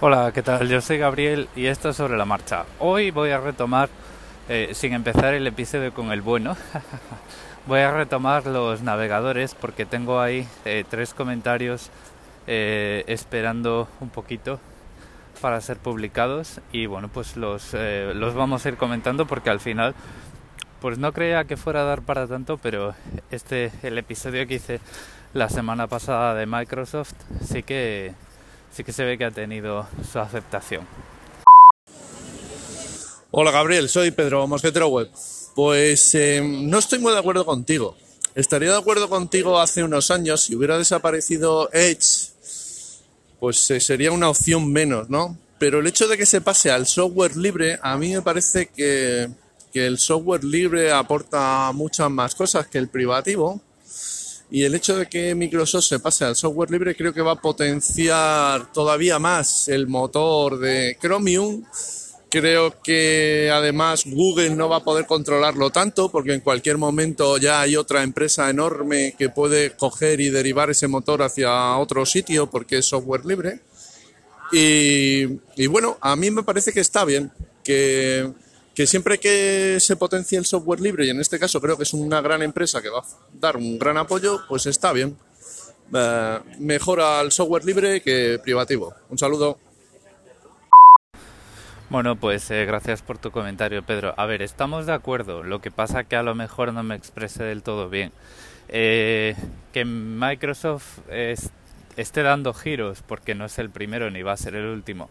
Hola, ¿qué tal? Yo soy Gabriel y esto es sobre la marcha. Hoy voy a retomar, eh, sin empezar el episodio con el bueno, voy a retomar los navegadores porque tengo ahí eh, tres comentarios eh, esperando un poquito para ser publicados y bueno, pues los, los vamos a ir comentando porque al final pues no creía que fuera a dar para tanto, pero este el episodio que hice la semana pasada de Microsoft sí que sí que se ve que ha tenido su aceptación. Hola Gabriel, soy Pedro Mosquetero Web. Pues eh, no estoy muy de acuerdo contigo. Estaría de acuerdo contigo hace unos años si hubiera desaparecido Edge, pues eh, sería una opción menos, ¿no? Pero el hecho de que se pase al software libre, a mí me parece que, que el software libre aporta muchas más cosas que el privativo y el hecho de que Microsoft se pase al software libre creo que va a potenciar todavía más el motor de Chromium. Creo que además Google no va a poder controlarlo tanto porque en cualquier momento ya hay otra empresa enorme que puede coger y derivar ese motor hacia otro sitio porque es software libre. Y, y bueno, a mí me parece que está bien, que que siempre que se potencie el software libre, y en este caso creo que es una gran empresa que va a dar un gran apoyo, pues está bien. Eh, mejora el software libre que privativo. Un saludo. Bueno, pues eh, gracias por tu comentario, Pedro. A ver, estamos de acuerdo. Lo que pasa que a lo mejor no me expresé del todo bien. Eh, que Microsoft esté dando giros, porque no es el primero ni va a ser el último,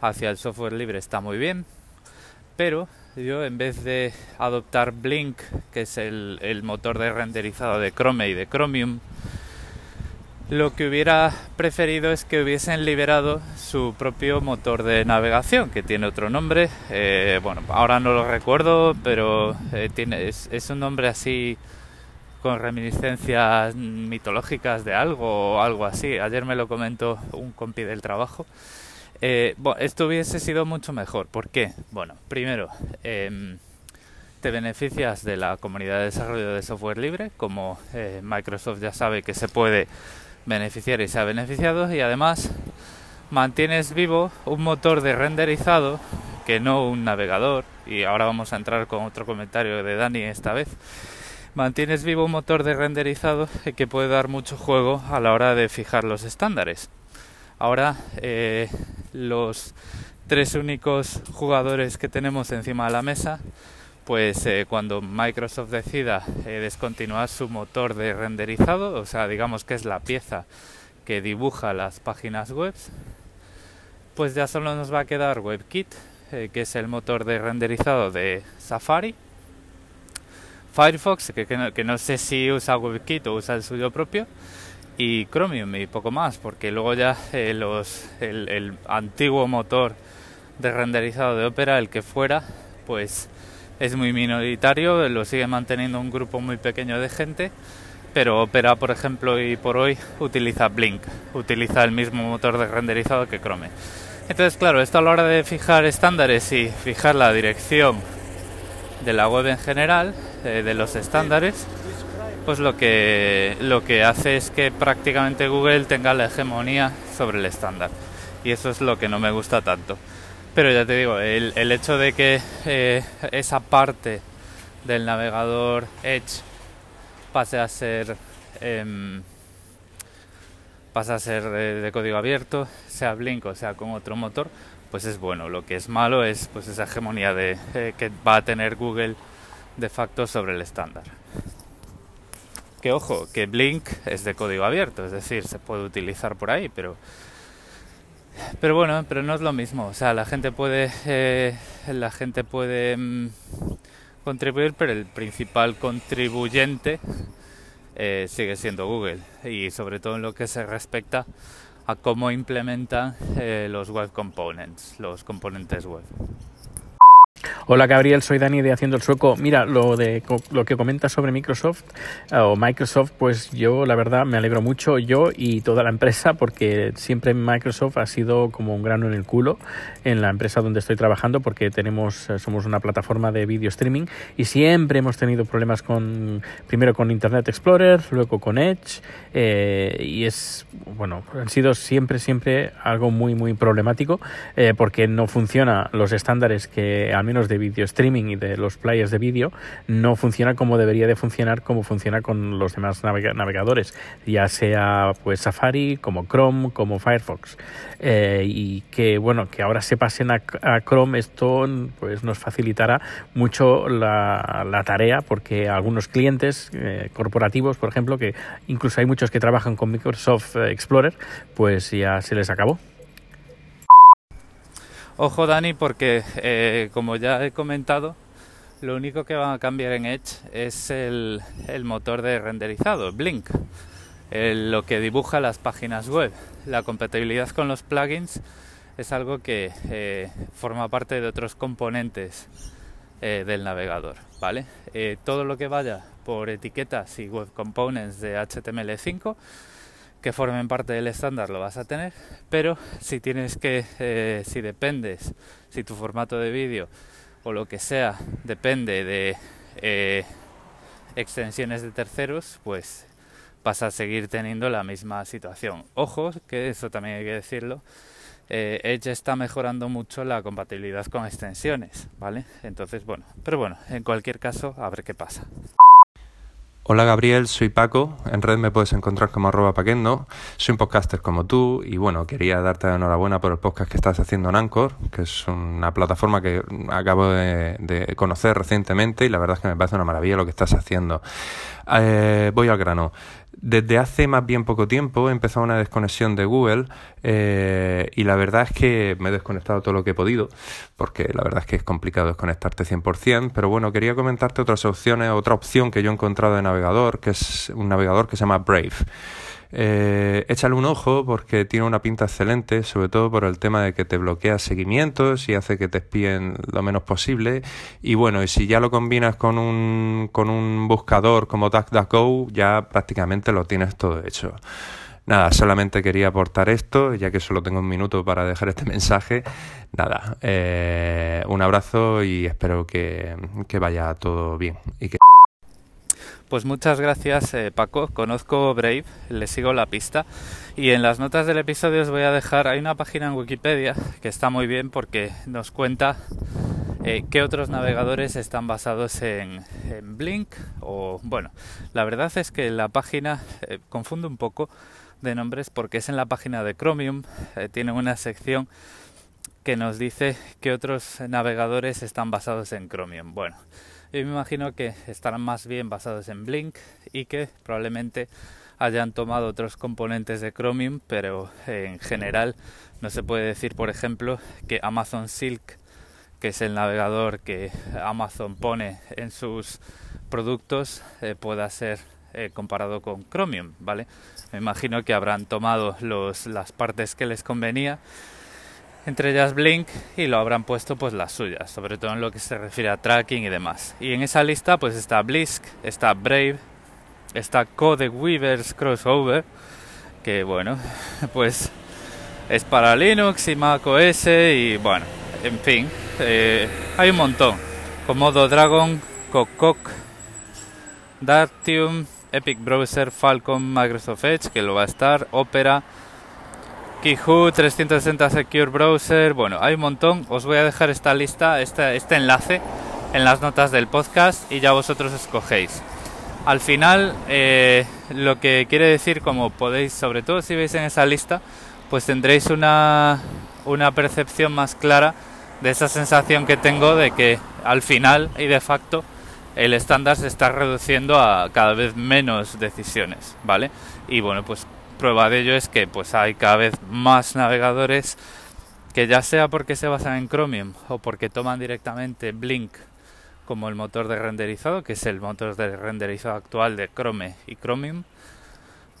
hacia el software libre está muy bien, pero yo en vez de adoptar Blink, que es el, motor de renderizado de Chrome y de Chromium, lo que hubiera preferido es que hubiesen liberado su propio motor de navegación, que tiene otro nombre. Eh, bueno, ahora no lo recuerdo, pero eh, tiene, es, es, un nombre así con reminiscencias mitológicas de algo o algo así. Ayer me lo comentó un compi del trabajo. Eh, bueno, esto hubiese sido mucho mejor. ¿Por qué? Bueno, primero, em, te beneficias de la comunidad de desarrollo de software libre, como eh, Microsoft ya sabe que se puede beneficiar y se ha beneficiado, y además mantienes vivo un motor de renderizado que no un navegador, y ahora vamos a entrar con otro comentario de Dani esta vez. Mantienes vivo un motor de renderizado que puede dar mucho juego a la hora de fijar los estándares. Ahora eh, los tres únicos jugadores que tenemos encima de la mesa, pues eh, cuando Microsoft decida eh, descontinuar su motor de renderizado, o sea, digamos que es la pieza que dibuja las páginas web, pues ya solo nos va a quedar WebKit, que es el motor de renderizado de Safari, Firefox, que, no, que no sé si usa WebKit o usa el suyo propio, y Chromium y poco más, porque luego ya eh, los, el, antiguo motor de renderizado de Opera, el que fuera, pues es muy minoritario, lo sigue manteniendo un grupo muy pequeño de gente, pero Opera, por ejemplo, y por hoy utiliza Blink, utiliza el mismo motor de renderizado que Chrome. Entonces, claro, esto a la hora de fijar estándares y fijar la dirección de la web en general, eh, de los estándares, pues lo que, lo que hace es que prácticamente Google tenga la hegemonía sobre el estándar. Y eso es lo que no me gusta tanto. Pero ya te digo, el, el hecho de que eh, esa parte del navegador Edge pase a ser eh, pasa a ser de, código abierto, sea Blink o sea con otro motor, pues es bueno. Lo que es malo es pues esa hegemonía de, eh, que va a tener Google de facto sobre el estándar que ojo, que Blink es de código abierto, es decir, se puede utilizar por ahí, pero pero bueno, pero no es lo mismo. O sea, la gente puede eh, la gente puede mm, contribuir, pero el principal contribuyente eh, sigue siendo Google y sobre todo en lo que se respecta a cómo implementan eh, los web components, los componentes web. Hola Gabriel, soy Dani de Haciendo el Sueco. Mira, lo de lo que comentas sobre Microsoft eh, o Microsoft, pues yo la verdad me alegro mucho yo y toda la empresa porque siempre Microsoft ha sido como un grano en el culo en la empresa donde estoy trabajando porque tenemos eh, somos una plataforma de video streaming y siempre hemos tenido problemas con primero con Internet Explorer, luego con Edge eh, y es bueno han sido siempre siempre algo muy muy problemático porque no funciona los estándares que al menos de video streaming y de los players de vídeo no funciona como debería de funcionar como funciona con los demás navegadores ya sea pues Safari como Chrome como Firefox. Eh, y que bueno que ahora se pasen a, Chrome esto pues nos facilitará mucho la, la tarea porque algunos clientes eh, corporativos por ejemplo que incluso hay muchos que trabajan con Microsoft Explorer pues ya se les acabó Ojo Dani porque eh, como ya he comentado, lo único que va a cambiar en Edge es el, motor de renderizado, Blink, lo que dibuja las páginas web. La compatibilidad con los plugins es algo que eh, forma parte de otros componentes eh, del navegador, ¿vale? todo lo que vaya por etiquetas y web components de HTML5 que formen parte del estándar lo vas a tener, pero si tienes que, eh, si dependes, si tu formato de vídeo o lo que sea depende de eh, extensiones de terceros, pues vas a seguir teniendo la misma situación. Ojo, que eso también hay que decirlo. Eh, Edge está mejorando mucho la compatibilidad con extensiones, ¿vale? Entonces, bueno, pero bueno, en cualquier caso, a ver qué pasa. Hola Gabriel, soy Paco, en red me puedes encontrar como arroba paquendo, soy un podcaster como tú y bueno, quería darte enhorabuena por el podcast que estás haciendo en Anchor, que es una plataforma que acabo de, conocer recientemente y la verdad es que me parece una maravilla lo que estás haciendo. Eh, voy al grano. Desde hace más bien poco tiempo he empezado una desconexión de Google eh, y la verdad es que me he desconectado todo lo que he podido, porque la verdad es que es complicado desconectarte 100%, pero bueno, quería comentarte otras opciones, otra opción que yo he encontrado de navegador, que es un navegador que se llama Brave. Eh, échale un ojo porque tiene una pinta excelente, sobre todo por el tema de que te bloquea seguimientos y hace que te espíen lo menos posible. Y bueno, y si ya lo combinas con un, con un buscador como DuckDuckGo, ya prácticamente lo tienes todo hecho. Nada, solamente quería aportar esto, ya que solo tengo un minuto para dejar este mensaje. Nada, eh, un abrazo y espero que, que vaya todo bien. Y que... Pues muchas gracias eh, Paco, conozco Brave, le sigo la pista y en las notas del episodio os voy a dejar, hay una página en Wikipedia que está muy bien porque nos cuenta eh, qué otros navegadores están basados en, Blink o bueno, la verdad es que la página eh, confunde un poco de nombres porque es en la página de Chromium, tiene una sección que nos dice qué otros navegadores están basados en Chromium. Bueno, yo me imagino que estarán más bien basados en Blink y que probablemente hayan tomado otros componentes de Chromium, pero en general no se puede decir, por ejemplo, que Amazon Silk, que es el navegador que Amazon pone en sus productos, eh, pueda ser eh, comparado con Chromium, ¿vale? Me imagino que habrán tomado las partes que les convenía entre ellas Blink y lo habrán puesto pues las suyas, sobre todo en lo que se refiere a tracking y demás. Y en esa lista pues está Blisk, está Brave, está Code Weavers Crossover, que bueno, pues es para Linux y Mac OS y bueno, en fin, eh, hay un montón. Comodo Dragon, Cococ, Dartium, Epic Browser, Falcon, Microsoft Edge, que lo va a estar, Opera, Kihoo 360 Secure Browser, bueno, hay un montón. Os voy a dejar esta lista, este, este enlace en las notas del podcast y ya vosotros escogéis. Al final, eh, lo que quiere decir, como podéis, sobre todo si veis en esa lista, pues tendréis una, una percepción más clara de esa sensación que tengo de que al final y de facto el estándar se está reduciendo a cada vez menos decisiones, ¿vale? Y bueno, pues Prueba de ello es que pues hay cada vez más navegadores que ya sea porque se basan en Chromium o porque toman directamente Blink como el motor de renderizado, que es el motor de renderizado actual de Chrome y Chromium,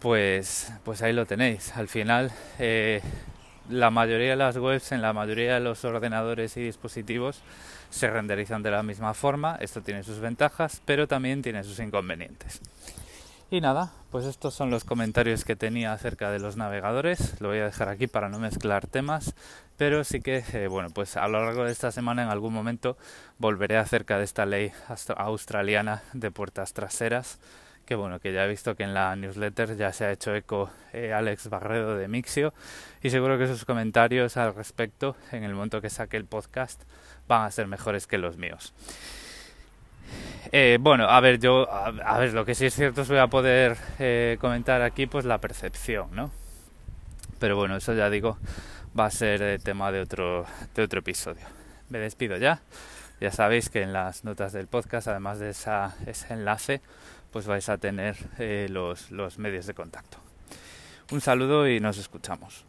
pues, pues ahí lo tenéis. Al final, eh, la mayoría de las webs en la mayoría de los ordenadores y dispositivos se renderizan de la misma forma. Esto tiene sus ventajas, pero también tiene sus inconvenientes. Y nada, pues estos son los comentarios que tenía acerca de los navegadores. Lo voy a dejar aquí para no mezclar temas, pero sí que, eh, bueno, pues a lo largo de esta semana en algún momento volveré acerca de esta ley australiana de puertas traseras que bueno, que ya he visto que en la newsletter ya se ha hecho eco eh, Alex Barredo de Mixio y seguro que sus comentarios al respecto en el momento que saque el podcast van a ser mejores que los míos. Eh, bueno, a ver, yo, a, ver, lo que sí es cierto es voy a poder eh, comentar aquí, pues la percepción, ¿no? Pero bueno, eso ya digo, va a ser tema de otro, de otro episodio. Me despido ya. Ya sabéis que en las notas del podcast, además de esa, ese enlace, pues vais a tener eh, los, los medios de contacto. Un saludo y nos escuchamos.